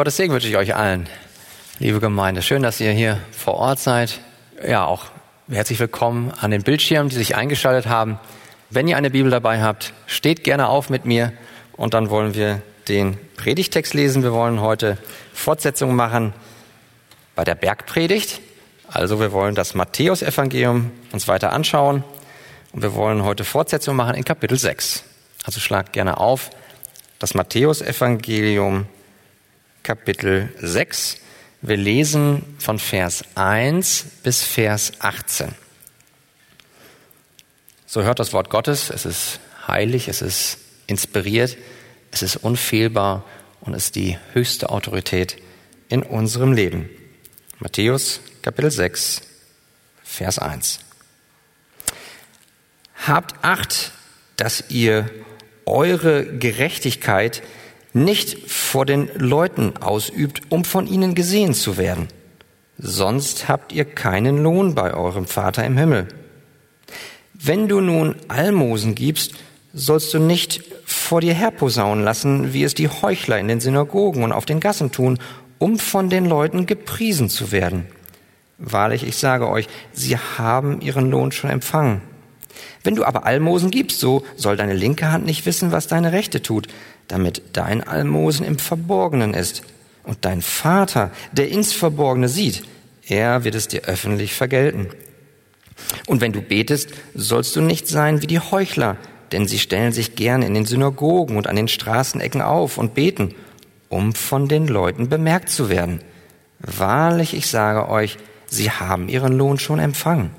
Gottes Segen wünsche ich euch allen, liebe Gemeinde. Schön, dass ihr hier vor Ort seid. Ja, auch herzlich willkommen an den Bildschirmen, die sich eingeschaltet haben. Wenn ihr eine Bibel dabei habt, steht gerne auf mit mir und dann wollen wir den Predigtext lesen. Wir wollen heute Fortsetzung machen bei der Bergpredigt. Also wir wollen das Matthäusevangelium uns weiter anschauen und wir wollen heute Fortsetzung machen in Kapitel 6. Also schlagt gerne auf das Matthäusevangelium Kapitel 6. Wir lesen von Vers 1 bis Vers 18. So hört das Wort Gottes. Es ist heilig, es ist inspiriert, es ist unfehlbar und ist die höchste Autorität in unserem Leben. Matthäus Kapitel 6, Vers 1. Habt Acht, dass ihr eure Gerechtigkeit nicht vor den Leuten ausübt, um von ihnen gesehen zu werden. Sonst habt ihr keinen Lohn bei eurem Vater im Himmel. Wenn du nun Almosen gibst, sollst du nicht vor dir herposaunen lassen, wie es die Heuchler in den Synagogen und auf den Gassen tun, um von den Leuten gepriesen zu werden. Wahrlich, ich sage euch, sie haben ihren Lohn schon empfangen. Wenn du aber Almosen gibst, so soll deine linke Hand nicht wissen, was deine rechte tut, damit dein Almosen im Verborgenen ist. Und dein Vater, der ins Verborgene sieht, er wird es dir öffentlich vergelten. Und wenn du betest, sollst du nicht sein wie die Heuchler, denn sie stellen sich gern in den Synagogen und an den Straßenecken auf und beten, um von den Leuten bemerkt zu werden. Wahrlich, ich sage euch, sie haben ihren Lohn schon empfangen.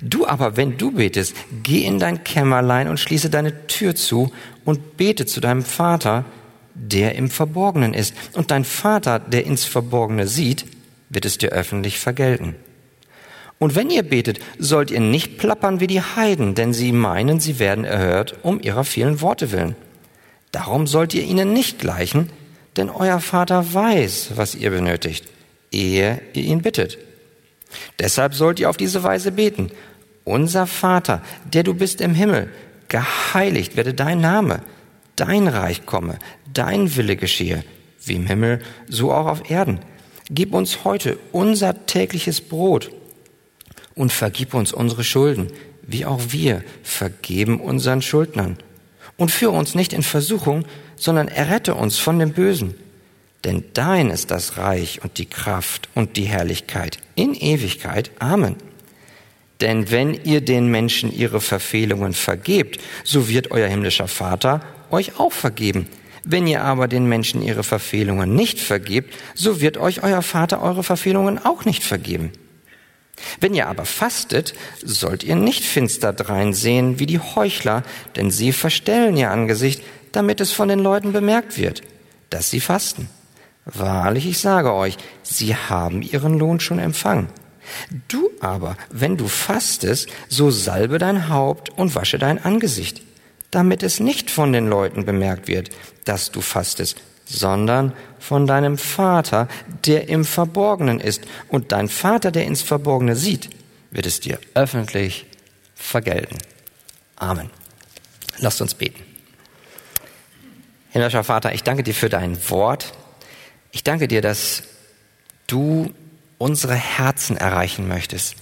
Du aber, wenn du betest, geh in dein Kämmerlein und schließe deine Tür zu und bete zu deinem Vater, der im Verborgenen ist. Und dein Vater, der ins Verborgene sieht, wird es dir öffentlich vergelten. Und wenn ihr betet, sollt ihr nicht plappern wie die Heiden, denn sie meinen, sie werden erhört um ihrer vielen Worte willen. Darum sollt ihr ihnen nicht gleichen, denn euer Vater weiß, was ihr benötigt, ehe ihr ihn bittet. Deshalb sollt ihr auf diese Weise beten. Unser Vater, der du bist im Himmel, geheiligt werde dein Name, dein Reich komme, dein Wille geschehe, wie im Himmel, so auch auf Erden. Gib uns heute unser tägliches Brot und vergib uns unsere Schulden, wie auch wir vergeben unseren Schuldnern. Und führe uns nicht in Versuchung, sondern errette uns von dem Bösen. Denn dein ist das Reich und die Kraft und die Herrlichkeit in Ewigkeit. Amen. Denn wenn ihr den Menschen ihre Verfehlungen vergebt, so wird euer himmlischer Vater euch auch vergeben. Wenn ihr aber den Menschen ihre Verfehlungen nicht vergebt, so wird euch euer Vater eure Verfehlungen auch nicht vergeben. Wenn ihr aber fastet, sollt ihr nicht finster dreinsehen wie die Heuchler, denn sie verstellen ihr Angesicht, damit es von den Leuten bemerkt wird, dass sie fasten. Wahrlich, ich sage euch, sie haben ihren Lohn schon empfangen. Du aber, wenn du fastest, so salbe dein Haupt und wasche dein Angesicht, damit es nicht von den Leuten bemerkt wird, dass du fastest, sondern von deinem Vater, der im Verborgenen ist. Und dein Vater, der ins Verborgene sieht, wird es dir öffentlich vergelten. Amen. Lasst uns beten. Himmlischer Vater, ich danke dir für dein Wort. Ich danke dir, dass du unsere Herzen erreichen möchtest.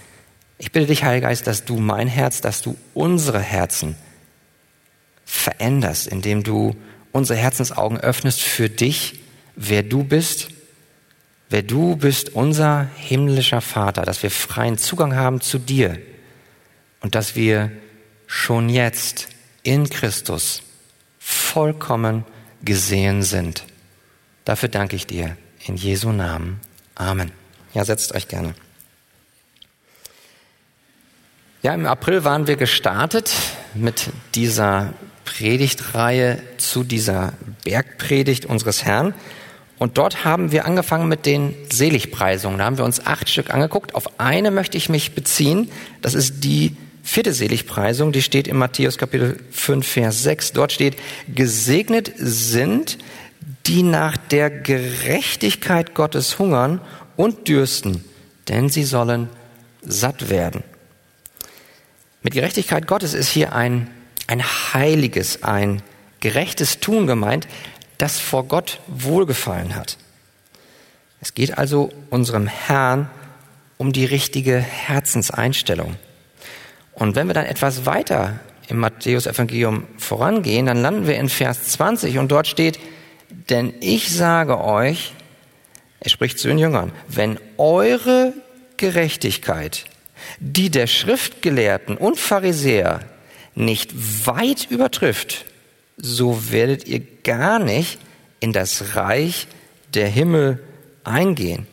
Ich bitte dich, Heiliger Geist, dass du mein Herz, dass du unsere Herzen veränderst, indem du unsere Herzensaugen öffnest für dich, wer du bist, wer du bist, unser himmlischer Vater, dass wir freien Zugang haben zu dir und dass wir schon jetzt in Christus vollkommen gesehen sind. Dafür danke ich dir. In Jesu Namen. Amen. Ja, setzt euch gerne. Ja, im April waren wir gestartet mit dieser Predigtreihe zu dieser Bergpredigt unseres Herrn. Und dort haben wir angefangen mit den Seligpreisungen. Da haben wir uns acht Stück angeguckt. Auf eine möchte ich mich beziehen. Das ist die vierte Seligpreisung. Die steht in Matthäus Kapitel 5, Vers 6. Dort steht, gesegnet sind, die nach der Gerechtigkeit Gottes hungern und dürsten, denn sie sollen satt werden. Mit Gerechtigkeit Gottes ist hier ein, ein heiliges, ein gerechtes Tun gemeint, das vor Gott Wohlgefallen hat. Es geht also unserem Herrn um die richtige Herzenseinstellung. Und wenn wir dann etwas weiter im Matthäus-Evangelium vorangehen, dann landen wir in Vers 20 und dort steht, denn ich sage euch, er spricht zu den Jüngern, wenn eure Gerechtigkeit, die der Schriftgelehrten und Pharisäer nicht weit übertrifft, so werdet ihr gar nicht in das Reich der Himmel eingehen.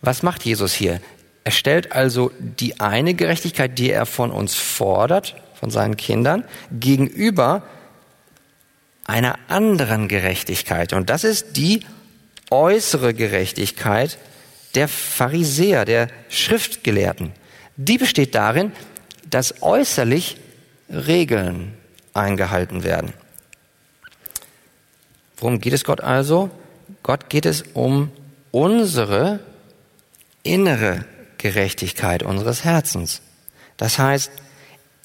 Was macht Jesus hier? Er stellt also die eine Gerechtigkeit, die er von uns fordert, von seinen Kindern, gegenüber einer anderen Gerechtigkeit. Und das ist die äußere Gerechtigkeit der Pharisäer, der Schriftgelehrten. Die besteht darin, dass äußerlich Regeln eingehalten werden. Worum geht es Gott also? Gott geht es um unsere innere Gerechtigkeit unseres Herzens. Das heißt,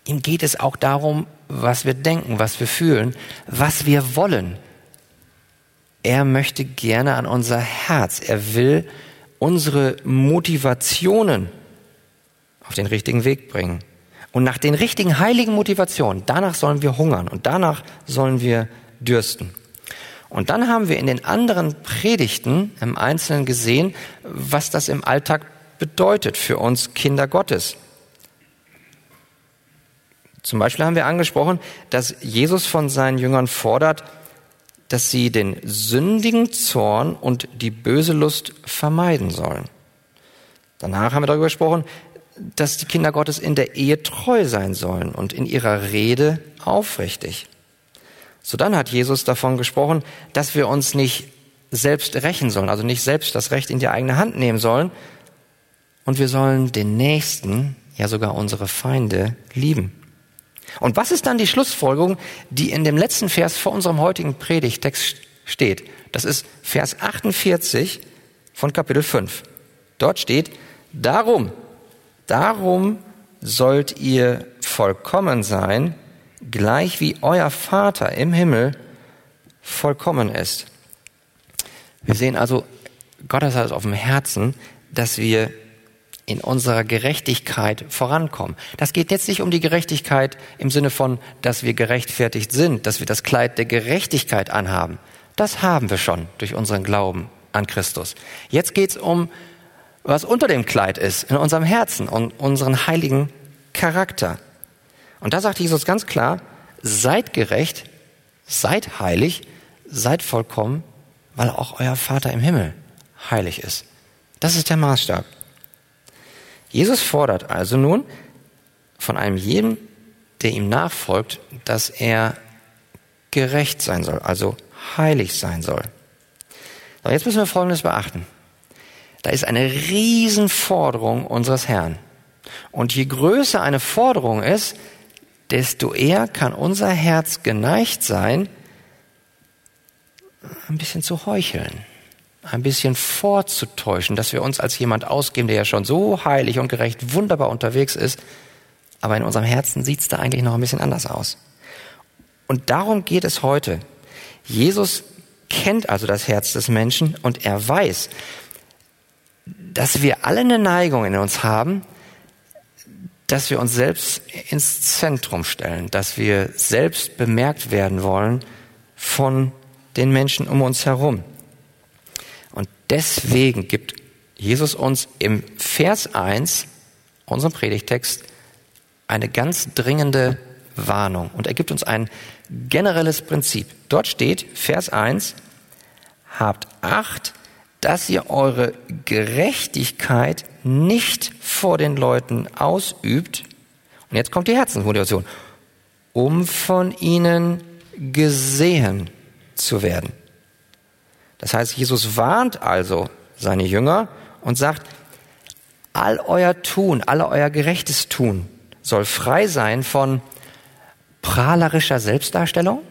ihm geht es auch darum, was wir denken, was wir fühlen, was wir wollen. Er möchte gerne an unser Herz. Er will unsere Motivationen auf den richtigen Weg bringen. Und nach den richtigen heiligen Motivationen, danach sollen wir hungern und danach sollen wir dürsten. Und dann haben wir in den anderen Predigten im Einzelnen gesehen, was das im Alltag bedeutet für uns Kinder Gottes. Zum Beispiel haben wir angesprochen, dass Jesus von seinen Jüngern fordert, dass sie den sündigen Zorn und die böse Lust vermeiden sollen. Danach haben wir darüber gesprochen, dass die Kinder Gottes in der Ehe treu sein sollen und in ihrer Rede aufrichtig. So dann hat Jesus davon gesprochen, dass wir uns nicht selbst rächen sollen, also nicht selbst das Recht in die eigene Hand nehmen sollen. Und wir sollen den Nächsten, ja sogar unsere Feinde, lieben. Und was ist dann die Schlussfolgerung, die in dem letzten Vers vor unserem heutigen Predigtext steht? Das ist Vers 48 von Kapitel 5. Dort steht, darum, darum sollt ihr vollkommen sein, gleich wie euer Vater im Himmel vollkommen ist. Wir sehen also, Gott hat es auf dem Herzen, dass wir in unserer Gerechtigkeit vorankommen. Das geht jetzt nicht um die Gerechtigkeit im Sinne von, dass wir gerechtfertigt sind, dass wir das Kleid der Gerechtigkeit anhaben. Das haben wir schon durch unseren Glauben an Christus. Jetzt geht es um, was unter dem Kleid ist, in unserem Herzen und unseren heiligen Charakter. Und da sagt Jesus ganz klar, seid gerecht, seid heilig, seid vollkommen, weil auch euer Vater im Himmel heilig ist. Das ist der Maßstab. Jesus fordert also nun von einem jeden, der ihm nachfolgt, dass er gerecht sein soll, also heilig sein soll. Aber jetzt müssen wir Folgendes beachten. Da ist eine Riesenforderung unseres Herrn. Und je größer eine Forderung ist, desto eher kann unser Herz geneigt sein, ein bisschen zu heucheln ein bisschen vorzutäuschen, dass wir uns als jemand ausgeben, der ja schon so heilig und gerecht wunderbar unterwegs ist, aber in unserem Herzen sieht es da eigentlich noch ein bisschen anders aus. Und darum geht es heute. Jesus kennt also das Herz des Menschen und er weiß, dass wir alle eine Neigung in uns haben, dass wir uns selbst ins Zentrum stellen, dass wir selbst bemerkt werden wollen von den Menschen um uns herum. Deswegen gibt Jesus uns im Vers 1, unserem Predigtext, eine ganz dringende Warnung. Und er gibt uns ein generelles Prinzip. Dort steht, Vers 1, habt Acht, dass ihr eure Gerechtigkeit nicht vor den Leuten ausübt. Und jetzt kommt die Herzensmotivation, um von ihnen gesehen zu werden. Das heißt, Jesus warnt also seine Jünger und sagt, all euer Tun, all euer gerechtes Tun soll frei sein von prahlerischer Selbstdarstellung,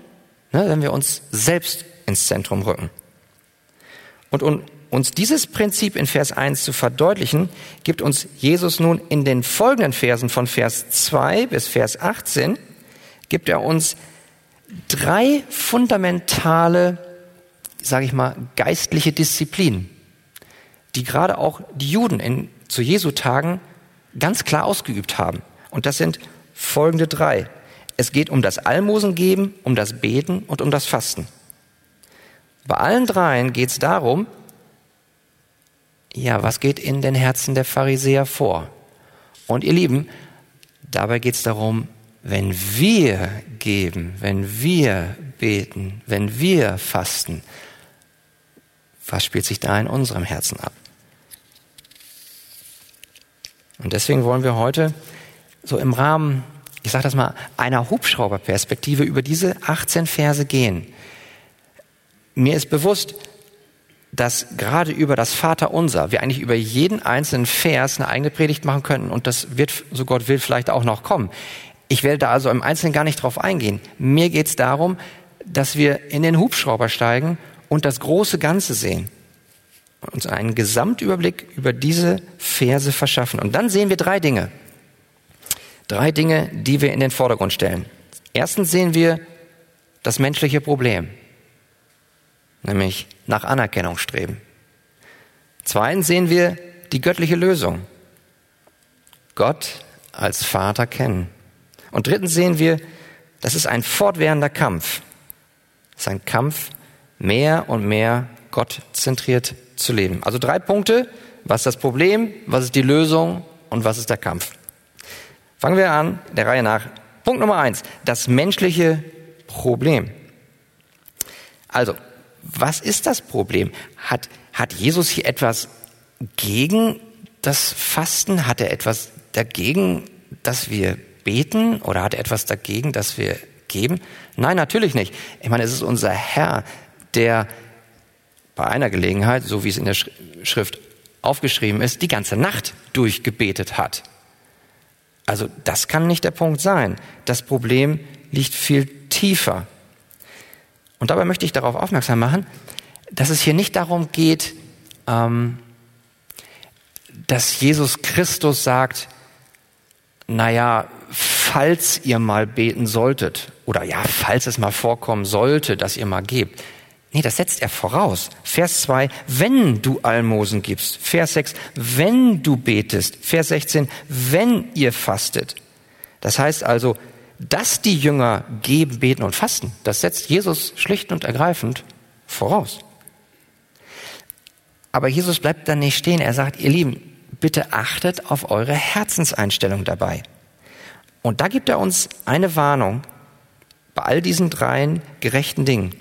ne, wenn wir uns selbst ins Zentrum rücken. Und um uns dieses Prinzip in Vers 1 zu verdeutlichen, gibt uns Jesus nun in den folgenden Versen von Vers 2 bis Vers 18, gibt er uns drei fundamentale sage ich mal, geistliche Disziplin, die gerade auch die Juden in, zu Jesu Tagen ganz klar ausgeübt haben. Und das sind folgende drei. Es geht um das Almosengeben, um das Beten und um das Fasten. Bei allen dreien geht es darum, ja, was geht in den Herzen der Pharisäer vor? Und ihr Lieben, dabei geht es darum, wenn wir geben, wenn wir beten, wenn wir fasten, was spielt sich da in unserem Herzen ab? Und deswegen wollen wir heute so im Rahmen, ich sage das mal, einer Hubschrauberperspektive über diese 18 Verse gehen. Mir ist bewusst, dass gerade über das Vaterunser wir eigentlich über jeden einzelnen Vers eine eigene Predigt machen könnten und das wird, so Gott will, vielleicht auch noch kommen. Ich werde da also im Einzelnen gar nicht drauf eingehen. Mir geht es darum, dass wir in den Hubschrauber steigen und das große Ganze sehen. Uns einen Gesamtüberblick über diese Verse verschaffen. Und dann sehen wir drei Dinge. Drei Dinge, die wir in den Vordergrund stellen. Erstens sehen wir das menschliche Problem, nämlich nach Anerkennung streben. Zweitens sehen wir die göttliche Lösung. Gott als Vater kennen. Und drittens sehen wir, das ist ein fortwährender Kampf. Das ist ein Kampf, mehr und mehr Gott zentriert zu leben. Also drei Punkte. Was ist das Problem? Was ist die Lösung? Und was ist der Kampf? Fangen wir an, der Reihe nach. Punkt Nummer eins. Das menschliche Problem. Also, was ist das Problem? Hat, hat Jesus hier etwas gegen das Fasten? Hat er etwas dagegen, dass wir beten oder hat er etwas dagegen, dass wir geben? Nein, natürlich nicht. Ich meine, es ist unser Herr, der bei einer Gelegenheit, so wie es in der Schrift aufgeschrieben ist, die ganze Nacht durchgebetet hat. Also das kann nicht der Punkt sein. Das Problem liegt viel tiefer. Und dabei möchte ich darauf aufmerksam machen, dass es hier nicht darum geht, ähm, dass Jesus Christus sagt, naja, falls ihr mal beten solltet, oder ja, falls es mal vorkommen sollte, dass ihr mal gebt. Nee, das setzt er voraus. Vers 2, wenn du Almosen gibst. Vers 6, wenn du betest. Vers 16, wenn ihr fastet. Das heißt also, dass die Jünger geben, beten und fasten, das setzt Jesus schlicht und ergreifend voraus. Aber Jesus bleibt dann nicht stehen. Er sagt, ihr Lieben, bitte achtet auf eure Herzenseinstellung dabei. Und da gibt er uns eine Warnung bei all diesen dreien gerechten Dingen.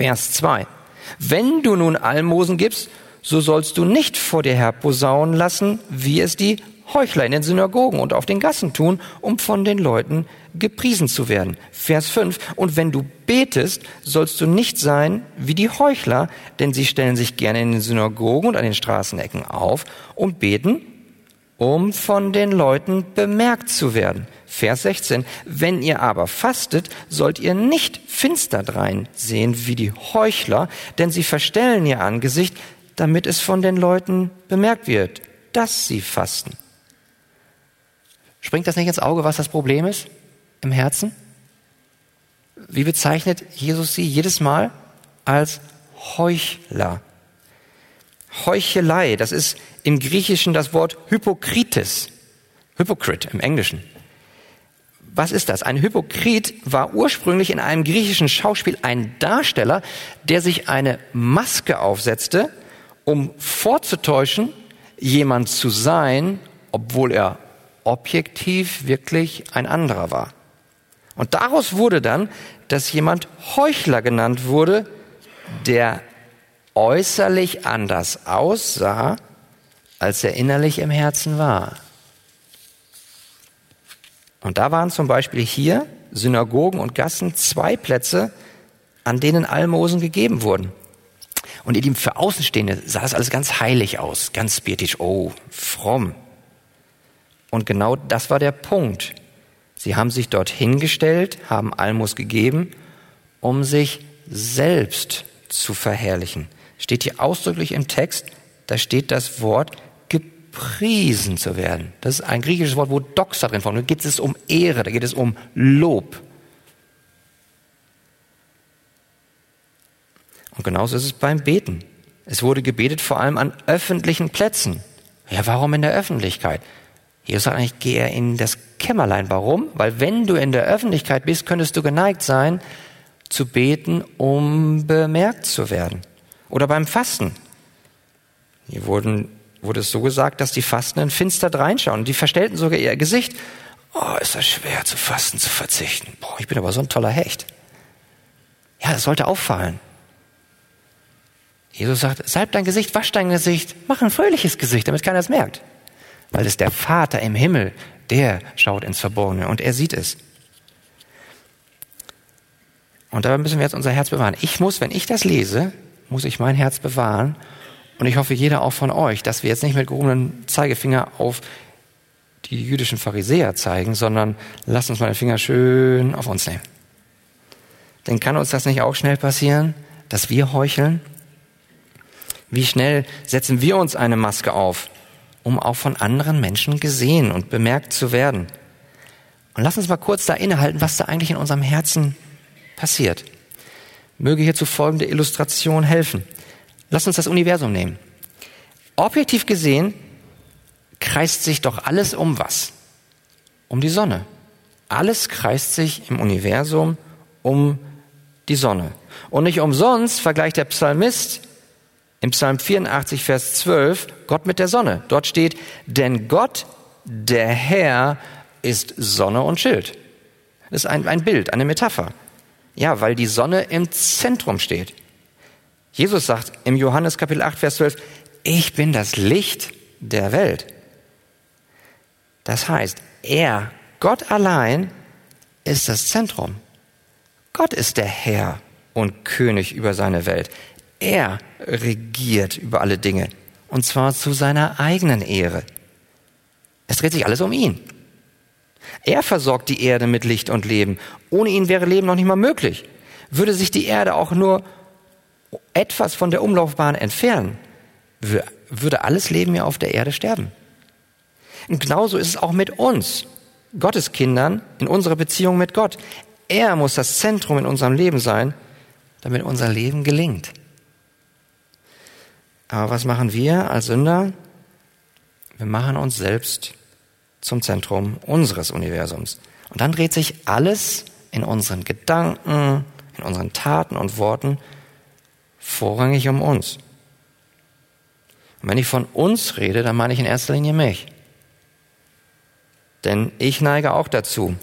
Vers 2. Wenn du nun Almosen gibst, so sollst du nicht vor dir her posaunen lassen, wie es die Heuchler in den Synagogen und auf den Gassen tun, um von den Leuten gepriesen zu werden. Vers 5. Und wenn du betest, sollst du nicht sein wie die Heuchler, denn sie stellen sich gerne in den Synagogen und an den Straßenecken auf und beten, um von den Leuten bemerkt zu werden. Vers 16. Wenn ihr aber fastet, sollt ihr nicht finster drein sehen wie die Heuchler, denn sie verstellen ihr Angesicht, damit es von den Leuten bemerkt wird, dass sie fasten. Springt das nicht ins Auge, was das Problem ist im Herzen? Wie bezeichnet Jesus sie jedes Mal? Als Heuchler. Heuchelei, das ist im Griechischen das Wort Hypokrites. Hypocrite im Englischen. Was ist das? Ein Hypokrit war ursprünglich in einem griechischen Schauspiel ein Darsteller, der sich eine Maske aufsetzte, um vorzutäuschen, jemand zu sein, obwohl er objektiv wirklich ein anderer war. Und daraus wurde dann, dass jemand Heuchler genannt wurde, der äußerlich anders aussah, als er innerlich im Herzen war. Und da waren zum Beispiel hier Synagogen und Gassen zwei Plätze, an denen Almosen gegeben wurden. Und in dem für Außenstehende sah das alles ganz heilig aus, ganz spiritisch, oh, fromm. Und genau das war der Punkt. Sie haben sich dort hingestellt, haben Almos gegeben, um sich selbst zu verherrlichen. Steht hier ausdrücklich im Text, da steht das Wort gepriesen zu werden. Das ist ein griechisches Wort, wo Doxa drin vorkommt. Da geht es um Ehre, da geht es um Lob. Und genauso ist es beim Beten. Es wurde gebetet vor allem an öffentlichen Plätzen. Ja, warum in der Öffentlichkeit? Jesus sagt eigentlich, geh in das Kämmerlein. Warum? Weil wenn du in der Öffentlichkeit bist, könntest du geneigt sein, zu beten, um bemerkt zu werden. Oder beim Fasten. Hier wurden, wurde es so gesagt, dass die Fastenden finster reinschauen. Die verstellten sogar ihr Gesicht. Oh, ist das schwer zu fasten, zu verzichten. Boah, ich bin aber so ein toller Hecht. Ja, das sollte auffallen. Jesus sagt, salb dein Gesicht, wasch dein Gesicht, mach ein fröhliches Gesicht, damit keiner es merkt. Weil es der Vater im Himmel, der schaut ins Verborgene und er sieht es. Und dabei müssen wir jetzt unser Herz bewahren. Ich muss, wenn ich das lese, muss ich mein Herz bewahren. Und ich hoffe, jeder auch von euch, dass wir jetzt nicht mit gehobenem Zeigefinger auf die jüdischen Pharisäer zeigen, sondern lasst uns mal den Finger schön auf uns nehmen. Denn kann uns das nicht auch schnell passieren, dass wir heucheln? Wie schnell setzen wir uns eine Maske auf, um auch von anderen Menschen gesehen und bemerkt zu werden? Und lass uns mal kurz da innehalten, was da eigentlich in unserem Herzen passiert. Möge hierzu folgende Illustration helfen. Lass uns das Universum nehmen. Objektiv gesehen kreist sich doch alles um was? Um die Sonne. Alles kreist sich im Universum um die Sonne. Und nicht umsonst vergleicht der Psalmist im Psalm 84, Vers 12 Gott mit der Sonne. Dort steht, denn Gott, der Herr, ist Sonne und Schild. Das ist ein, ein Bild, eine Metapher. Ja, weil die Sonne im Zentrum steht. Jesus sagt im Johannes Kapitel 8, Vers 12, ich bin das Licht der Welt. Das heißt, er, Gott allein, ist das Zentrum. Gott ist der Herr und König über seine Welt. Er regiert über alle Dinge. Und zwar zu seiner eigenen Ehre. Es dreht sich alles um ihn. Er versorgt die Erde mit Licht und Leben. Ohne ihn wäre Leben noch nicht mal möglich. Würde sich die Erde auch nur etwas von der Umlaufbahn entfernen, würde alles Leben ja auf der Erde sterben. Und genauso ist es auch mit uns, Gottes Kindern, in unserer Beziehung mit Gott. Er muss das Zentrum in unserem Leben sein, damit unser Leben gelingt. Aber was machen wir als Sünder? Wir machen uns selbst zum Zentrum unseres Universums. Und dann dreht sich alles in unseren Gedanken, in unseren Taten und Worten vorrangig um uns. Und wenn ich von uns rede, dann meine ich in erster Linie mich. Denn ich neige auch dazu.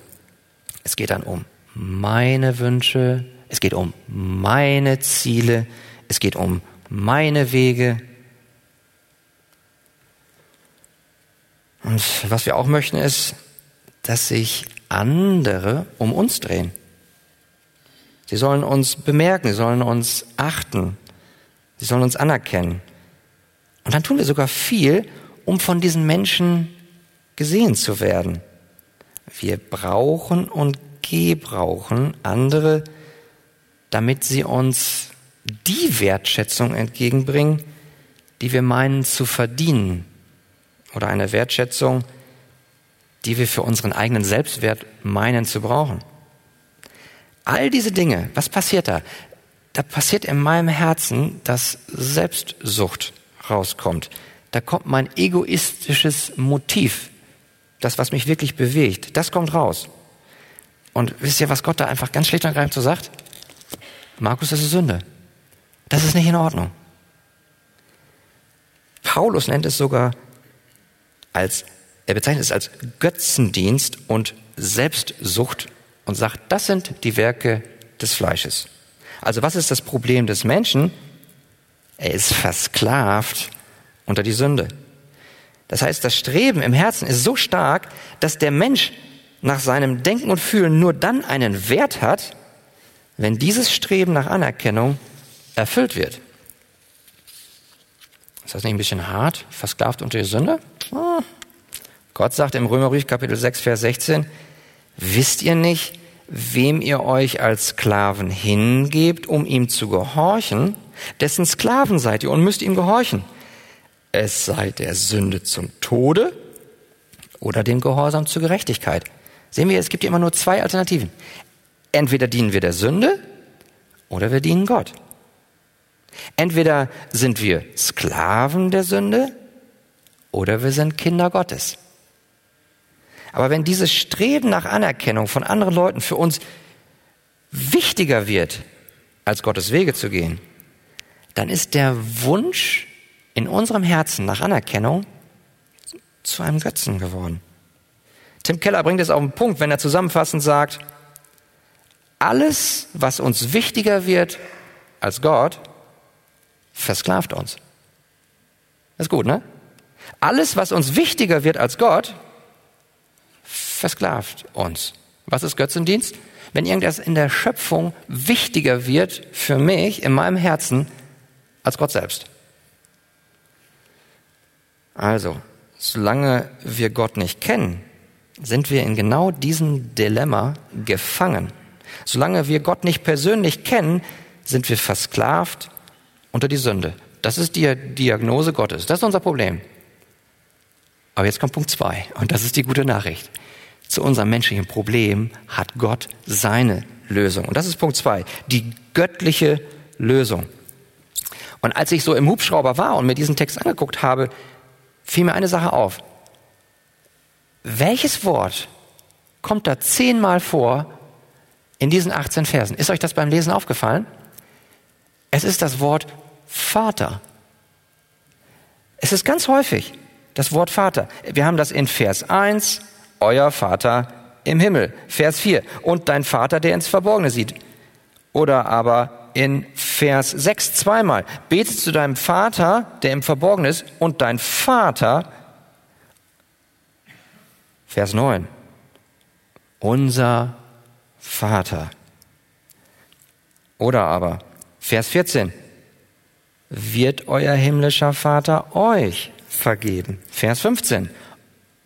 Es geht dann um meine Wünsche, es geht um meine Ziele, es geht um meine Wege, Und was wir auch möchten, ist, dass sich andere um uns drehen. Sie sollen uns bemerken, sie sollen uns achten, sie sollen uns anerkennen. Und dann tun wir sogar viel, um von diesen Menschen gesehen zu werden. Wir brauchen und gebrauchen andere, damit sie uns die Wertschätzung entgegenbringen, die wir meinen zu verdienen oder eine Wertschätzung, die wir für unseren eigenen Selbstwert meinen zu brauchen. All diese Dinge, was passiert da? Da passiert in meinem Herzen, dass Selbstsucht rauskommt. Da kommt mein egoistisches Motiv, das, was mich wirklich bewegt, das kommt raus. Und wisst ihr, was Gott da einfach ganz schlicht und ergreifend so sagt? Markus, das ist Sünde. Das ist nicht in Ordnung. Paulus nennt es sogar als, er bezeichnet es als Götzendienst und Selbstsucht und sagt, das sind die Werke des Fleisches. Also was ist das Problem des Menschen? Er ist versklavt unter die Sünde. Das heißt, das Streben im Herzen ist so stark, dass der Mensch nach seinem Denken und Fühlen nur dann einen Wert hat, wenn dieses Streben nach Anerkennung erfüllt wird. Ist das nicht ein bisschen hart? Versklavt unter die Sünde? Ah. Gott sagt im Römerbrief Kapitel 6, Vers 16, wisst ihr nicht, wem ihr euch als Sklaven hingebt, um ihm zu gehorchen? Dessen Sklaven seid ihr und müsst ihm gehorchen. Es sei der Sünde zum Tode oder dem Gehorsam zur Gerechtigkeit. Sehen wir, es gibt immer nur zwei Alternativen. Entweder dienen wir der Sünde oder wir dienen Gott. Entweder sind wir Sklaven der Sünde oder wir sind Kinder Gottes. Aber wenn dieses Streben nach Anerkennung von anderen Leuten für uns wichtiger wird, als Gottes Wege zu gehen, dann ist der Wunsch in unserem Herzen nach Anerkennung zu einem Götzen geworden. Tim Keller bringt es auf den Punkt, wenn er zusammenfassend sagt, alles, was uns wichtiger wird als Gott, versklavt uns. Das ist gut, ne? Alles, was uns wichtiger wird als Gott, versklavt uns. Was ist Götzendienst? Wenn irgendwas in der Schöpfung wichtiger wird für mich in meinem Herzen als Gott selbst. Also, solange wir Gott nicht kennen, sind wir in genau diesem Dilemma gefangen. Solange wir Gott nicht persönlich kennen, sind wir versklavt unter die Sünde. Das ist die Diagnose Gottes. Das ist unser Problem. Aber jetzt kommt Punkt zwei. Und das ist die gute Nachricht. Zu unserem menschlichen Problem hat Gott seine Lösung. Und das ist Punkt zwei. Die göttliche Lösung. Und als ich so im Hubschrauber war und mir diesen Text angeguckt habe, fiel mir eine Sache auf. Welches Wort kommt da zehnmal vor in diesen 18 Versen? Ist euch das beim Lesen aufgefallen? Es ist das Wort Vater. Es ist ganz häufig das Wort Vater. Wir haben das in Vers 1, euer Vater im Himmel. Vers 4, und dein Vater, der ins Verborgene sieht. Oder aber in Vers 6 zweimal, betest zu deinem Vater, der im Verborgenen ist, und dein Vater, Vers 9, unser Vater. Oder aber Vers 14, wird euer himmlischer Vater euch vergeben. Vers 15,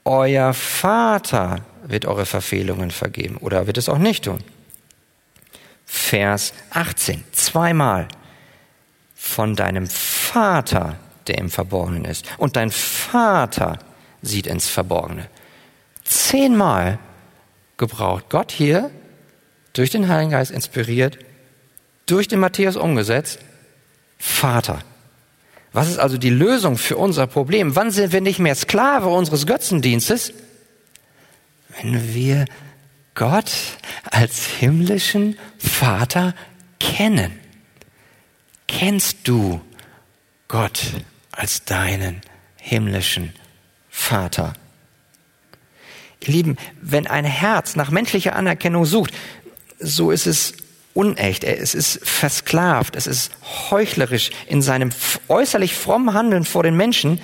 euer Vater wird eure Verfehlungen vergeben oder wird es auch nicht tun. Vers 18, zweimal von deinem Vater, der im Verborgenen ist. Und dein Vater sieht ins Verborgene. Zehnmal gebraucht Gott hier, durch den Heiligen Geist inspiriert, durch den Matthäus umgesetzt, Vater. Was ist also die Lösung für unser Problem? Wann sind wir nicht mehr Sklave unseres Götzendienstes? Wenn wir Gott als himmlischen Vater kennen. Kennst du Gott als deinen himmlischen Vater? Ihr Lieben, wenn ein Herz nach menschlicher Anerkennung sucht, so ist es unecht, es ist versklavt, es ist heuchlerisch in seinem äußerlich frommen Handeln vor den Menschen,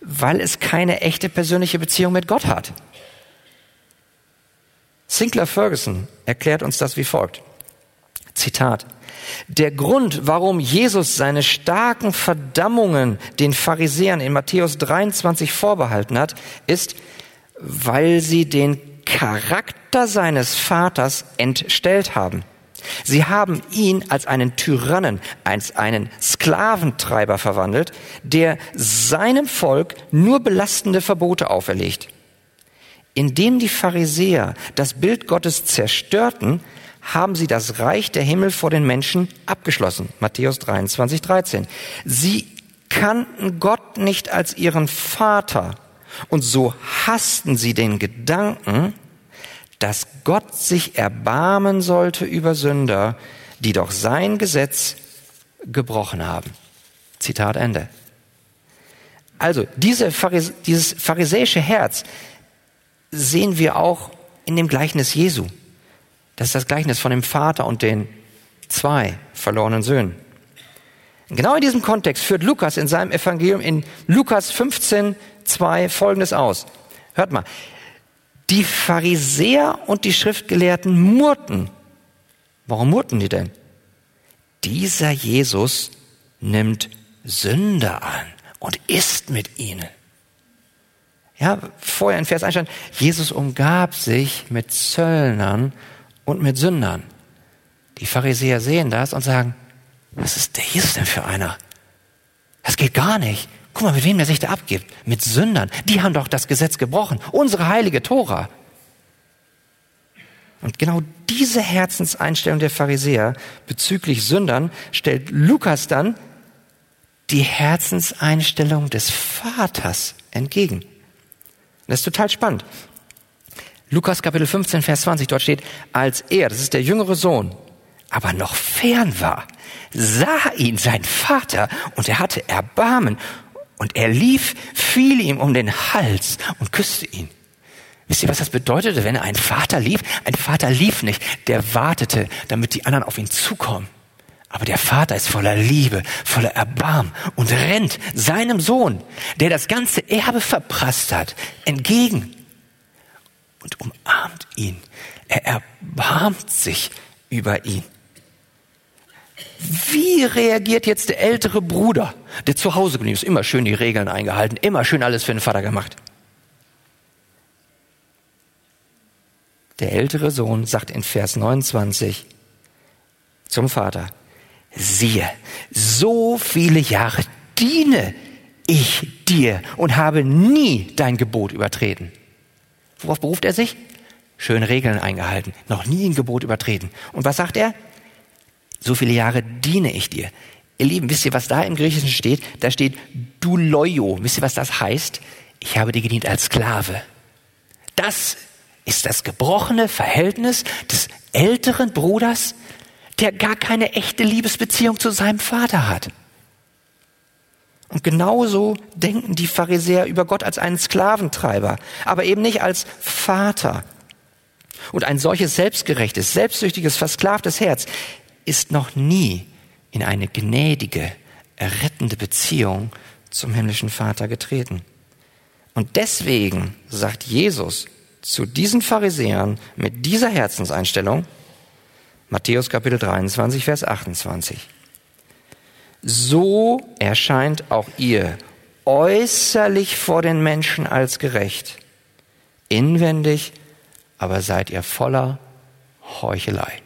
weil es keine echte persönliche Beziehung mit Gott hat. Sinclair Ferguson erklärt uns das wie folgt. Zitat. Der Grund, warum Jesus seine starken Verdammungen den Pharisäern in Matthäus 23 vorbehalten hat, ist, weil sie den Charakter seines Vaters entstellt haben. Sie haben ihn als einen Tyrannen, als einen Sklaventreiber verwandelt, der seinem Volk nur belastende Verbote auferlegt. Indem die Pharisäer das Bild Gottes zerstörten, haben sie das Reich der Himmel vor den Menschen abgeschlossen. Matthäus 23, 13. Sie kannten Gott nicht als ihren Vater und so hassten sie den Gedanken, dass Gott sich erbarmen sollte über Sünder, die doch sein Gesetz gebrochen haben. Zitat Ende. Also diese Pharise dieses pharisäische Herz sehen wir auch in dem Gleichnis Jesu. Das ist das Gleichnis von dem Vater und den zwei verlorenen Söhnen. Genau in diesem Kontext führt Lukas in seinem Evangelium in Lukas 15, 2 Folgendes aus. Hört mal. Die Pharisäer und die Schriftgelehrten murrten. Warum murrten die denn? Dieser Jesus nimmt Sünder an und isst mit ihnen. Ja, vorher in Vers 1 stand, Jesus umgab sich mit Zöllnern und mit Sündern. Die Pharisäer sehen das und sagen, was ist der Jesus denn für einer? Das geht gar nicht. Guck mal, mit wem der sich da abgibt. Mit Sündern. Die haben doch das Gesetz gebrochen. Unsere heilige Tora. Und genau diese Herzenseinstellung der Pharisäer bezüglich Sündern stellt Lukas dann die Herzenseinstellung des Vaters entgegen. Das ist total spannend. Lukas Kapitel 15, Vers 20, dort steht, als er, das ist der jüngere Sohn, aber noch fern war, sah ihn sein Vater und er hatte Erbarmen und er lief, fiel ihm um den Hals und küsste ihn. Wisst ihr, was das bedeutete, wenn ein Vater lief? Ein Vater lief nicht, der wartete, damit die anderen auf ihn zukommen. Aber der Vater ist voller Liebe, voller Erbarm und rennt seinem Sohn, der das ganze Erbe verprasst hat, entgegen und umarmt ihn. Er erbarmt sich über ihn. Wie reagiert jetzt der ältere Bruder, der zu Hause geblieben ist? Immer schön die Regeln eingehalten, immer schön alles für den Vater gemacht. Der ältere Sohn sagt in Vers 29 zum Vater, siehe, so viele Jahre diene ich dir und habe nie dein Gebot übertreten. Worauf beruft er sich? Schön Regeln eingehalten, noch nie ein Gebot übertreten. Und was sagt er? So viele Jahre diene ich dir. Ihr Lieben, wisst ihr, was da im Griechischen steht? Da steht du loyo. Wisst ihr, was das heißt? Ich habe dir gedient als Sklave. Das ist das gebrochene Verhältnis des älteren Bruders der gar keine echte Liebesbeziehung zu seinem Vater hat. Und genauso denken die Pharisäer über Gott als einen Sklaventreiber, aber eben nicht als Vater. Und ein solches selbstgerechtes, selbstsüchtiges, versklavtes Herz ist noch nie in eine gnädige, errettende Beziehung zum himmlischen Vater getreten. Und deswegen sagt Jesus zu diesen Pharisäern mit dieser Herzenseinstellung, Matthäus Kapitel 23, Vers 28. So erscheint auch ihr äußerlich vor den Menschen als gerecht, inwendig aber seid ihr voller Heuchelei.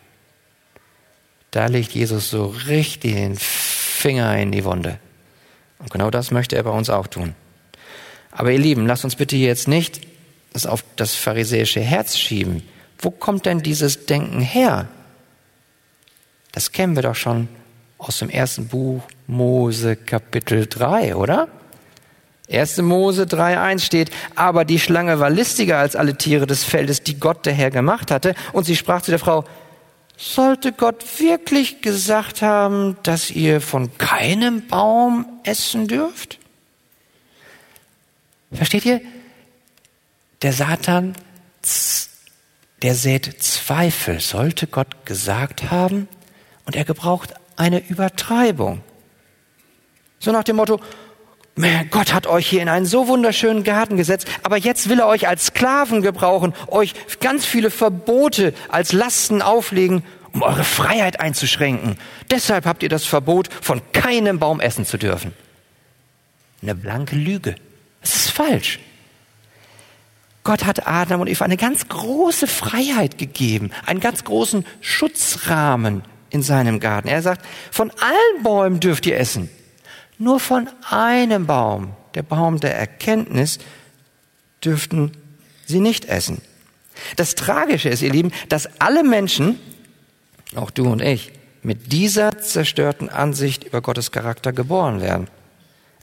Da legt Jesus so richtig den Finger in die Wunde. Und genau das möchte er bei uns auch tun. Aber ihr Lieben, lasst uns bitte jetzt nicht das auf das pharisäische Herz schieben. Wo kommt denn dieses Denken her? Das kennen wir doch schon aus dem ersten Buch Mose Kapitel 3, oder? 1. Mose 3.1 steht, aber die Schlange war listiger als alle Tiere des Feldes, die Gott der Herr gemacht hatte. Und sie sprach zu der Frau, sollte Gott wirklich gesagt haben, dass ihr von keinem Baum essen dürft? Versteht ihr? Der Satan, der sät Zweifel. Sollte Gott gesagt haben? Und er gebraucht eine Übertreibung. So nach dem Motto, Gott hat euch hier in einen so wunderschönen Garten gesetzt, aber jetzt will er euch als Sklaven gebrauchen, euch ganz viele Verbote als Lasten auflegen, um eure Freiheit einzuschränken. Deshalb habt ihr das Verbot, von keinem Baum essen zu dürfen. Eine blanke Lüge. Das ist falsch. Gott hat Adam und Eva eine ganz große Freiheit gegeben, einen ganz großen Schutzrahmen in seinem Garten. Er sagt, von allen Bäumen dürft ihr essen. Nur von einem Baum, der Baum der Erkenntnis, dürften sie nicht essen. Das Tragische ist, ihr Lieben, dass alle Menschen, auch du und ich, mit dieser zerstörten Ansicht über Gottes Charakter geboren werden.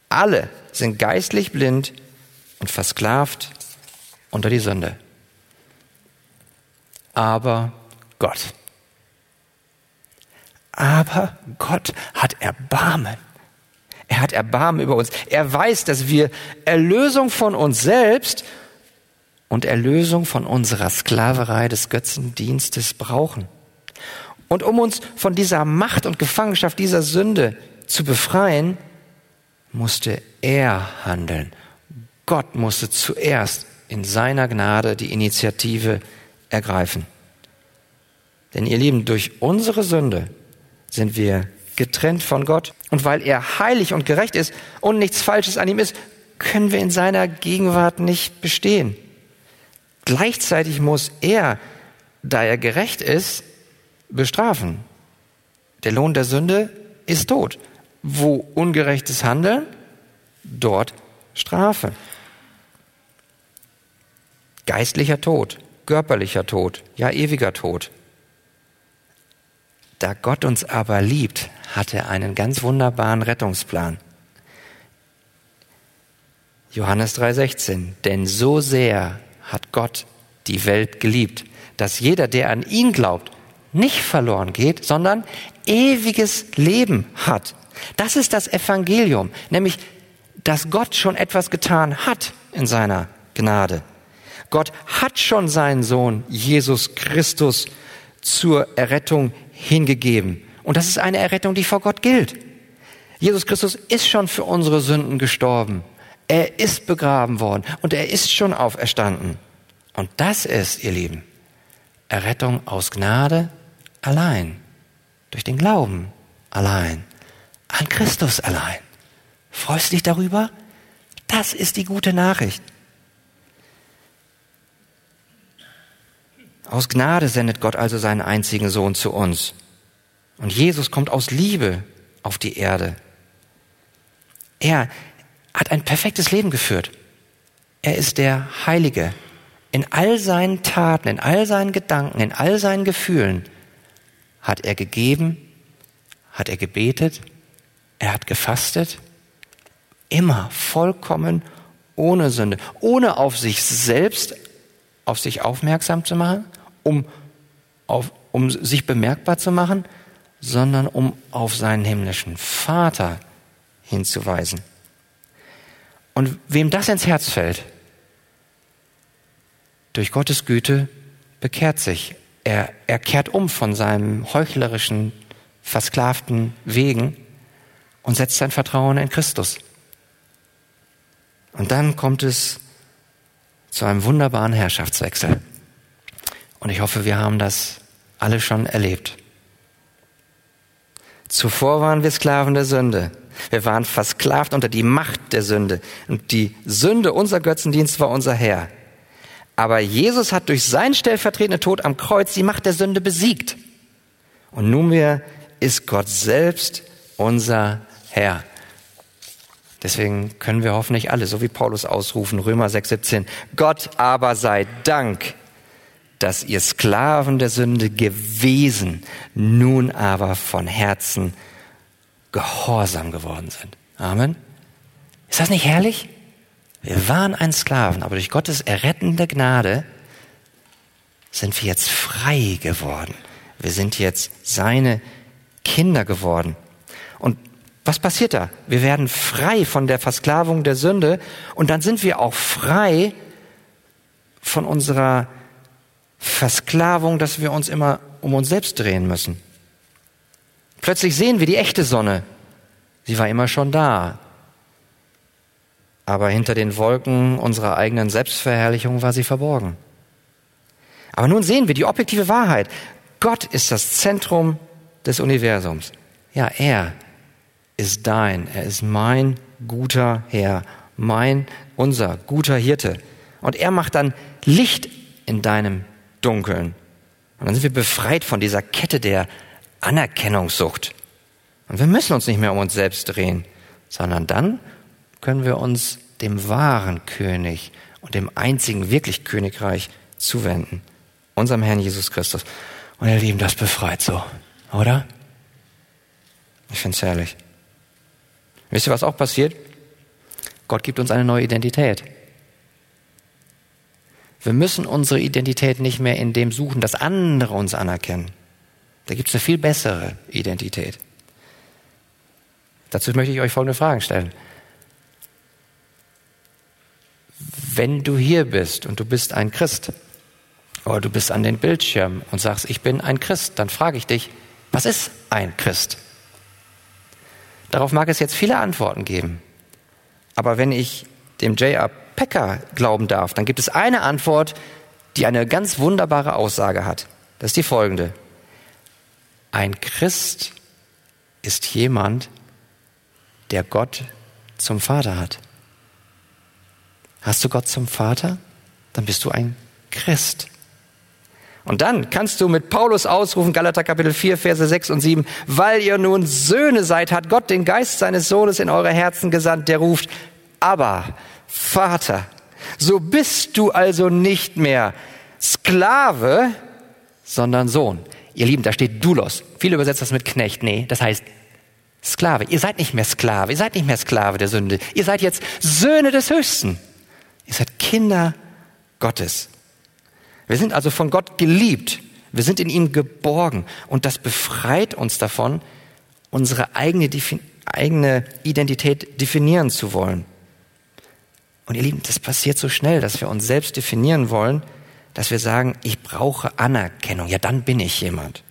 Alle sind geistlich blind und versklavt unter die Sünde. Aber Gott aber Gott hat Erbarmen. Er hat Erbarmen über uns. Er weiß, dass wir Erlösung von uns selbst und Erlösung von unserer Sklaverei des Götzendienstes brauchen. Und um uns von dieser Macht und Gefangenschaft dieser Sünde zu befreien, musste er handeln. Gott musste zuerst in seiner Gnade die Initiative ergreifen. Denn ihr Lieben, durch unsere Sünde sind wir getrennt von Gott. Und weil er heilig und gerecht ist und nichts Falsches an ihm ist, können wir in seiner Gegenwart nicht bestehen. Gleichzeitig muss er, da er gerecht ist, bestrafen. Der Lohn der Sünde ist Tod. Wo ungerechtes Handeln, dort Strafe. Geistlicher Tod, körperlicher Tod, ja ewiger Tod. Da Gott uns aber liebt, hat er einen ganz wunderbaren Rettungsplan. Johannes 3:16. Denn so sehr hat Gott die Welt geliebt, dass jeder, der an ihn glaubt, nicht verloren geht, sondern ewiges Leben hat. Das ist das Evangelium, nämlich, dass Gott schon etwas getan hat in seiner Gnade. Gott hat schon seinen Sohn Jesus Christus zur Errettung hingegeben. Und das ist eine Errettung, die vor Gott gilt. Jesus Christus ist schon für unsere Sünden gestorben. Er ist begraben worden und er ist schon auferstanden. Und das ist, ihr Lieben, Errettung aus Gnade allein, durch den Glauben allein, an Christus allein. Freust du dich darüber? Das ist die gute Nachricht. Aus Gnade sendet Gott also seinen einzigen Sohn zu uns. Und Jesus kommt aus Liebe auf die Erde. Er hat ein perfektes Leben geführt. Er ist der Heilige. In all seinen Taten, in all seinen Gedanken, in all seinen Gefühlen hat er gegeben, hat er gebetet, er hat gefastet, immer vollkommen ohne Sünde, ohne auf sich selbst, auf sich aufmerksam zu machen, um, auf, um sich bemerkbar zu machen, sondern um auf seinen himmlischen Vater hinzuweisen. Und wem das ins Herz fällt, durch Gottes Güte bekehrt sich. Er, er kehrt um von seinem heuchlerischen, versklavten Wegen und setzt sein Vertrauen in Christus. Und dann kommt es zu einem wunderbaren Herrschaftswechsel. Und ich hoffe, wir haben das alle schon erlebt. Zuvor waren wir Sklaven der Sünde. Wir waren versklavt unter die Macht der Sünde. Und die Sünde, unser Götzendienst, war unser Herr. Aber Jesus hat durch seinen stellvertretenden Tod am Kreuz die Macht der Sünde besiegt. Und nunmehr ist Gott selbst unser Herr. Deswegen können wir hoffentlich alle, so wie Paulus ausrufen, Römer 6,17, Gott aber sei Dank, dass ihr Sklaven der Sünde gewesen, nun aber von Herzen gehorsam geworden sind. Amen. Ist das nicht herrlich? Wir waren ein Sklaven, aber durch Gottes errettende Gnade sind wir jetzt frei geworden. Wir sind jetzt seine Kinder geworden. Und was passiert da? Wir werden frei von der Versklavung der Sünde und dann sind wir auch frei von unserer Versklavung, dass wir uns immer um uns selbst drehen müssen. Plötzlich sehen wir die echte Sonne. Sie war immer schon da. Aber hinter den Wolken unserer eigenen Selbstverherrlichung war sie verborgen. Aber nun sehen wir die objektive Wahrheit. Gott ist das Zentrum des Universums. Ja, er ist dein, er ist mein guter Herr, mein, unser guter Hirte. Und er macht dann Licht in deinem Dunkeln. Und dann sind wir befreit von dieser Kette der Anerkennungssucht. Und wir müssen uns nicht mehr um uns selbst drehen, sondern dann können wir uns dem wahren König und dem einzigen wirklich Königreich zuwenden, unserem Herrn Jesus Christus. Und ihr Lieben, das befreit so, oder? Ich finde es herrlich. Wisst ihr, was auch passiert? Gott gibt uns eine neue Identität. Wir müssen unsere Identität nicht mehr in dem suchen, dass andere uns anerkennen. Da gibt es eine viel bessere Identität. Dazu möchte ich euch folgende Fragen stellen. Wenn du hier bist und du bist ein Christ, oder du bist an den Bildschirm und sagst, ich bin ein Christ, dann frage ich dich, was ist ein Christ? Darauf mag es jetzt viele Antworten geben. Aber wenn ich dem J.R. Pecker glauben darf, dann gibt es eine Antwort, die eine ganz wunderbare Aussage hat. Das ist die folgende. Ein Christ ist jemand, der Gott zum Vater hat. Hast du Gott zum Vater? Dann bist du ein Christ. Und dann kannst du mit Paulus ausrufen, Galater Kapitel 4, Verse 6 und 7, weil ihr nun Söhne seid, hat Gott den Geist seines Sohnes in eure Herzen gesandt, der ruft, aber Vater. So bist du also nicht mehr Sklave, sondern Sohn. Ihr Lieben, da steht Dulos. Viele übersetzen das mit Knecht. Nee, das heißt Sklave. Ihr seid nicht mehr Sklave. Ihr seid nicht mehr Sklave der Sünde. Ihr seid jetzt Söhne des Höchsten. Ihr seid Kinder Gottes. Wir sind also von Gott geliebt. Wir sind in ihm geborgen. Und das befreit uns davon, unsere eigene, eigene Identität definieren zu wollen. Und ihr Lieben, das passiert so schnell, dass wir uns selbst definieren wollen, dass wir sagen, ich brauche Anerkennung. Ja, dann bin ich jemand.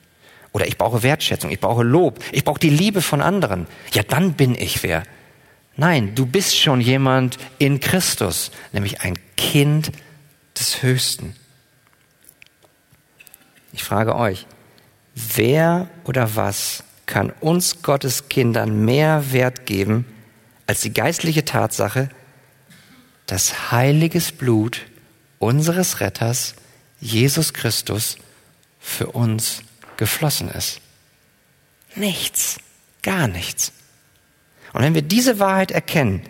Oder ich brauche Wertschätzung, ich brauche Lob, ich brauche die Liebe von anderen. Ja, dann bin ich wer. Nein, du bist schon jemand in Christus, nämlich ein Kind des Höchsten. Ich frage euch, wer oder was kann uns Gottes Kindern mehr Wert geben als die geistliche Tatsache, dass heiliges Blut unseres Retters, Jesus Christus, für uns geflossen ist. Nichts, gar nichts. Und wenn wir diese Wahrheit erkennen,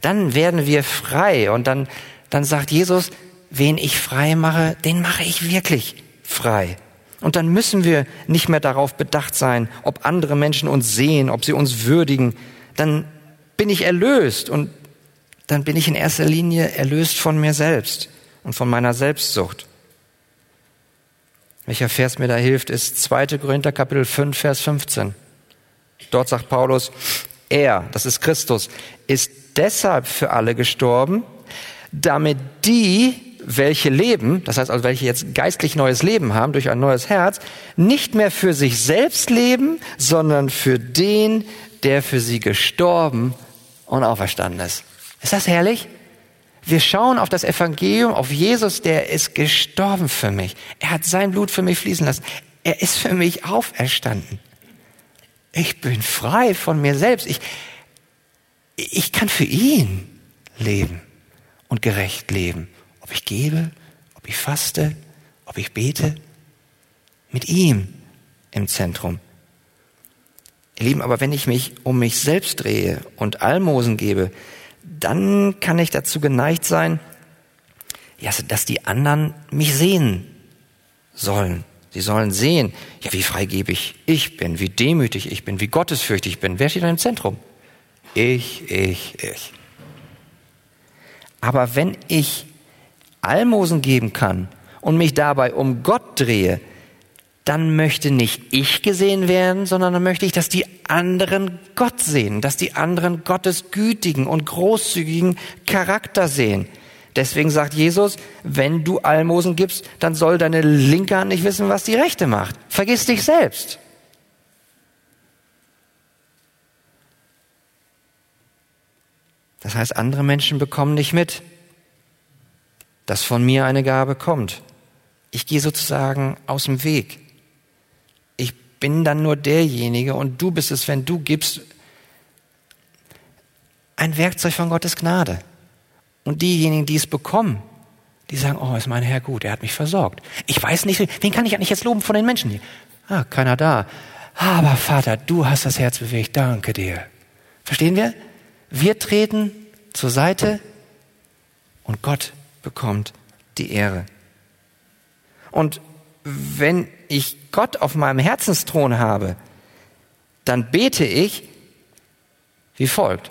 dann werden wir frei und dann, dann sagt Jesus, wen ich frei mache, den mache ich wirklich frei. Und dann müssen wir nicht mehr darauf bedacht sein, ob andere Menschen uns sehen, ob sie uns würdigen. Dann bin ich erlöst und dann bin ich in erster Linie erlöst von mir selbst und von meiner Selbstsucht. Welcher Vers mir da hilft, ist 2. Korinther Kapitel 5, Vers 15. Dort sagt Paulus, er, das ist Christus, ist deshalb für alle gestorben, damit die, welche leben, das heißt also welche jetzt geistlich neues Leben haben durch ein neues Herz, nicht mehr für sich selbst leben, sondern für den, der für sie gestorben und auferstanden ist. Ist das herrlich? Wir schauen auf das Evangelium, auf Jesus, der ist gestorben für mich. Er hat sein Blut für mich fließen lassen. Er ist für mich auferstanden. Ich bin frei von mir selbst. Ich, ich kann für ihn leben und gerecht leben. Ob ich gebe, ob ich faste, ob ich bete. Mit ihm im Zentrum. Ihr Lieben, aber wenn ich mich um mich selbst drehe und Almosen gebe, dann kann ich dazu geneigt sein, ja, dass die anderen mich sehen sollen. Sie sollen sehen, ja, wie freigebig ich bin, wie demütig ich bin, wie gottesfürchtig ich bin. Wer steht da im Zentrum? Ich, ich, ich. Aber wenn ich Almosen geben kann und mich dabei um Gott drehe, dann möchte nicht ich gesehen werden, sondern dann möchte ich, dass die anderen Gott sehen, dass die anderen Gottes gütigen und großzügigen Charakter sehen. Deswegen sagt Jesus, wenn du Almosen gibst, dann soll deine linke Hand nicht wissen, was die rechte macht. Vergiss dich selbst. Das heißt, andere Menschen bekommen nicht mit, dass von mir eine Gabe kommt. Ich gehe sozusagen aus dem Weg bin dann nur derjenige und du bist es, wenn du gibst, ein Werkzeug von Gottes Gnade. Und diejenigen, die es bekommen, die sagen, oh, ist mein Herr gut, er hat mich versorgt. Ich weiß nicht, wen kann ich eigentlich jetzt loben von den Menschen hier? Ah, keiner da. Aber Vater, du hast das Herz bewegt, danke dir. Verstehen wir? Wir treten zur Seite und Gott bekommt die Ehre. Und wenn ich Gott auf meinem Herzensthron habe, dann bete ich wie folgt.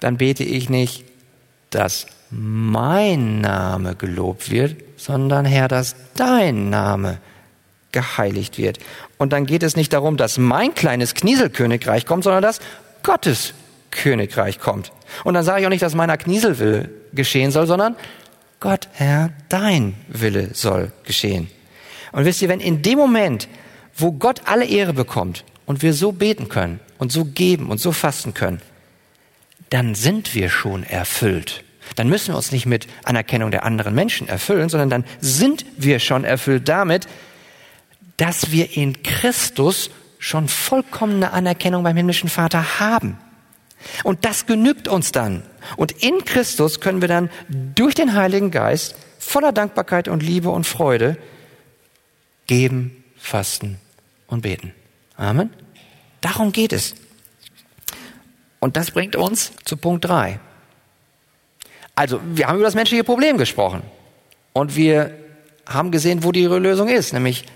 Dann bete ich nicht, dass mein Name gelobt wird, sondern Herr, dass dein Name geheiligt wird. Und dann geht es nicht darum, dass mein kleines Knieselkönigreich kommt, sondern dass Gottes Königreich kommt. Und dann sage ich auch nicht, dass meiner Knieselwille geschehen soll, sondern Gott, Herr, dein Wille soll geschehen. Und wisst ihr, wenn in dem Moment, wo Gott alle Ehre bekommt und wir so beten können und so geben und so fasten können, dann sind wir schon erfüllt. Dann müssen wir uns nicht mit Anerkennung der anderen Menschen erfüllen, sondern dann sind wir schon erfüllt damit, dass wir in Christus schon vollkommene Anerkennung beim himmlischen Vater haben. Und das genügt uns dann. Und in Christus können wir dann durch den Heiligen Geist voller Dankbarkeit und Liebe und Freude geben, fasten und beten. Amen. Darum geht es. Und das bringt uns zu Punkt drei. Also, wir haben über das menschliche Problem gesprochen. Und wir haben gesehen, wo die Lösung ist, nämlich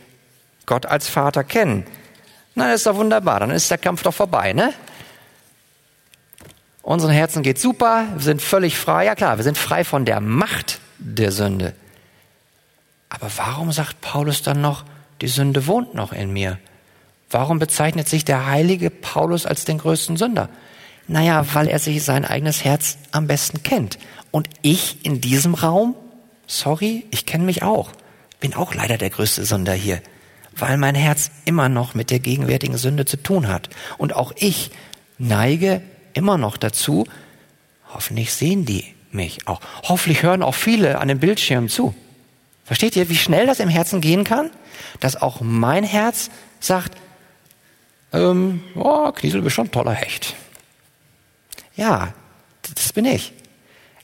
Gott als Vater kennen. Na, das ist doch wunderbar, dann ist der Kampf doch vorbei, ne? Unseren Herzen geht super, wir sind völlig frei. Ja klar, wir sind frei von der Macht der Sünde. Aber warum sagt Paulus dann noch, die Sünde wohnt noch in mir? Warum bezeichnet sich der heilige Paulus als den größten Sünder? Naja, weil er sich sein eigenes Herz am besten kennt. Und ich in diesem Raum, sorry, ich kenne mich auch, bin auch leider der größte Sünder hier, weil mein Herz immer noch mit der gegenwärtigen Sünde zu tun hat. Und auch ich neige immer noch dazu, hoffentlich sehen die mich auch. Hoffentlich hören auch viele an dem Bildschirm zu. Versteht ihr, wie schnell das im Herzen gehen kann? Dass auch mein Herz sagt, ähm, oh, Kniesel, bist schon ein toller Hecht. Ja, das bin ich.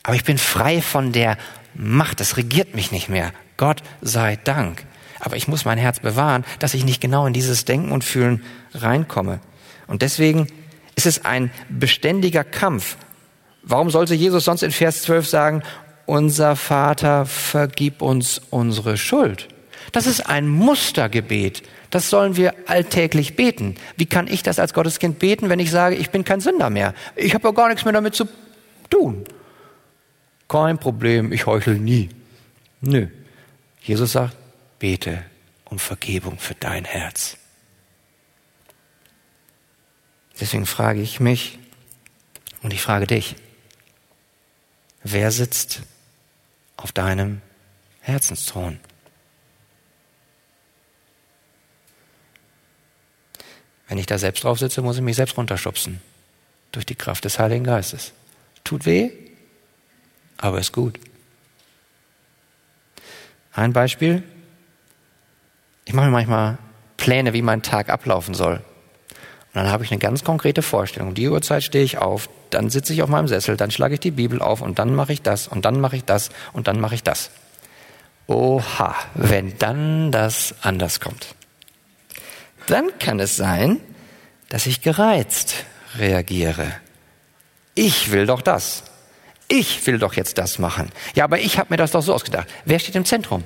Aber ich bin frei von der Macht, das regiert mich nicht mehr. Gott sei Dank. Aber ich muss mein Herz bewahren, dass ich nicht genau in dieses Denken und Fühlen reinkomme. Und deswegen ist es ein beständiger Kampf. Warum sollte Jesus sonst in Vers 12 sagen, unser Vater, vergib uns unsere Schuld? Das ist ein Mustergebet. Das sollen wir alltäglich beten. Wie kann ich das als Gotteskind beten, wenn ich sage, ich bin kein Sünder mehr? Ich habe ja gar nichts mehr damit zu tun. Kein Problem, ich heuchle nie. Nö. Jesus sagt, bete um Vergebung für dein Herz. Deswegen frage ich mich und ich frage dich, wer sitzt auf deinem Herzensthron? Wenn ich da selbst drauf sitze, muss ich mich selbst runterschubsen. Durch die Kraft des Heiligen Geistes. Tut weh, aber ist gut. Ein Beispiel. Ich mache mir manchmal Pläne, wie mein Tag ablaufen soll. Und dann habe ich eine ganz konkrete Vorstellung. Um die Uhrzeit stehe ich auf, dann sitze ich auf meinem Sessel, dann schlage ich die Bibel auf und dann mache ich das und dann mache ich das und dann mache ich das. Oha, wenn dann das anders kommt. Dann kann es sein, dass ich gereizt reagiere. Ich will doch das. Ich will doch jetzt das machen. Ja, aber ich habe mir das doch so ausgedacht. Wer steht im Zentrum?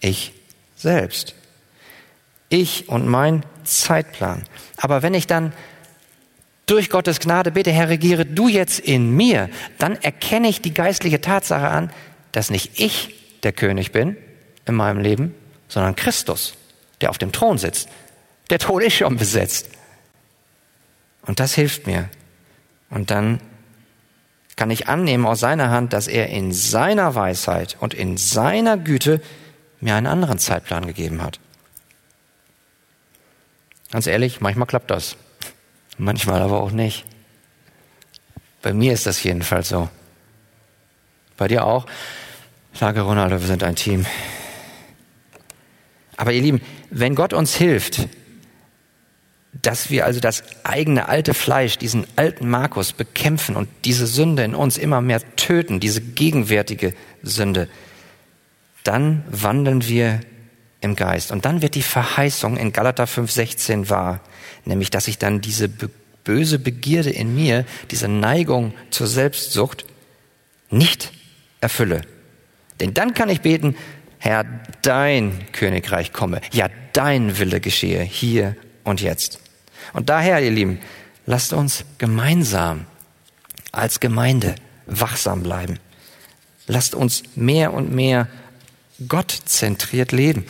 Ich selbst. Ich und mein Zeitplan. Aber wenn ich dann durch Gottes Gnade bitte, Herr, regiere du jetzt in mir, dann erkenne ich die geistliche Tatsache an, dass nicht ich der König bin in meinem Leben, sondern Christus, der auf dem Thron sitzt. Der Thron ist schon besetzt. Und das hilft mir. Und dann kann ich annehmen aus seiner Hand, dass er in seiner Weisheit und in seiner Güte mir einen anderen Zeitplan gegeben hat. Ganz ehrlich, manchmal klappt das. Manchmal aber auch nicht. Bei mir ist das jedenfalls so. Bei dir auch? Sage Ronaldo, wir sind ein Team. Aber ihr Lieben, wenn Gott uns hilft, dass wir also das eigene alte Fleisch, diesen alten Markus bekämpfen und diese Sünde in uns immer mehr töten, diese gegenwärtige Sünde, dann wandeln wir im Geist. Und dann wird die Verheißung in Galater 5,16 wahr, nämlich, dass ich dann diese böse Begierde in mir, diese Neigung zur Selbstsucht nicht erfülle. Denn dann kann ich beten, Herr, dein Königreich komme, ja, dein Wille geschehe, hier und jetzt. Und daher, ihr Lieben, lasst uns gemeinsam als Gemeinde wachsam bleiben. Lasst uns mehr und mehr Gott zentriert leben.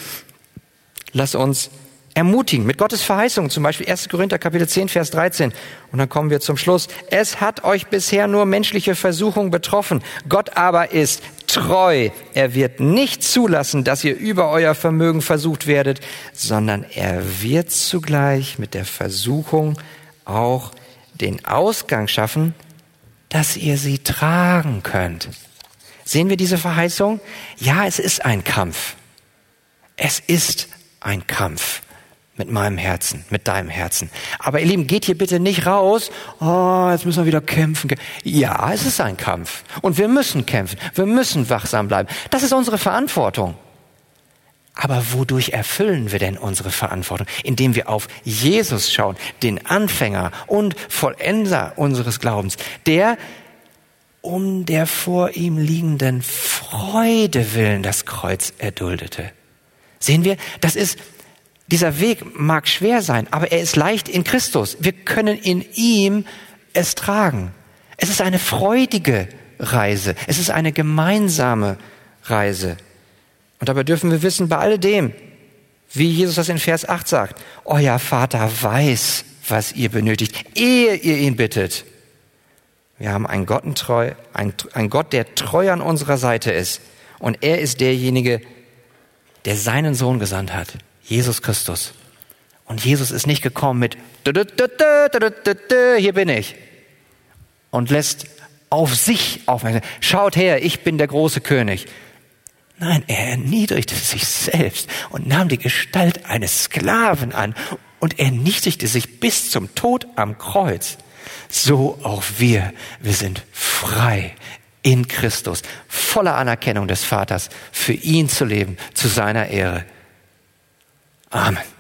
Lasst uns ermutigen mit Gottes Verheißung, zum Beispiel 1. Korinther Kapitel 10, Vers 13. Und dann kommen wir zum Schluss. Es hat euch bisher nur menschliche Versuchung betroffen. Gott aber ist treu. Er wird nicht zulassen, dass ihr über euer Vermögen versucht werdet, sondern er wird zugleich mit der Versuchung auch den Ausgang schaffen, dass ihr sie tragen könnt. Sehen wir diese Verheißung? Ja, es ist ein Kampf. Es ist ein Kampf mit meinem Herzen, mit deinem Herzen. Aber ihr Lieben, geht hier bitte nicht raus, oh, jetzt müssen wir wieder kämpfen. Ja, es ist ein Kampf. Und wir müssen kämpfen. Wir müssen wachsam bleiben. Das ist unsere Verantwortung. Aber wodurch erfüllen wir denn unsere Verantwortung? Indem wir auf Jesus schauen, den Anfänger und Vollender unseres Glaubens, der um der vor ihm liegenden Freude willen das Kreuz erduldete. Sehen wir, das ist Dieser Weg mag schwer sein, aber er ist leicht in Christus. Wir können in ihm es tragen. Es ist eine freudige Reise. Es ist eine gemeinsame Reise. Und dabei dürfen wir wissen, bei alledem, wie Jesus das in Vers 8 sagt, euer Vater weiß, was ihr benötigt, ehe ihr ihn bittet. Wir haben einen Gott, einen, einen Gott, der treu an unserer Seite ist. Und er ist derjenige, der seinen Sohn gesandt hat, Jesus Christus. Und Jesus ist nicht gekommen mit, hier bin ich. Und lässt auf sich aufmerksam. Schaut her, ich bin der große König. Nein, er erniedrigte sich selbst und nahm die Gestalt eines Sklaven an und erniedrigte sich bis zum Tod am Kreuz. So auch wir. Wir sind frei in Christus, voller Anerkennung des Vaters, für ihn zu leben, zu seiner Ehre. Amen.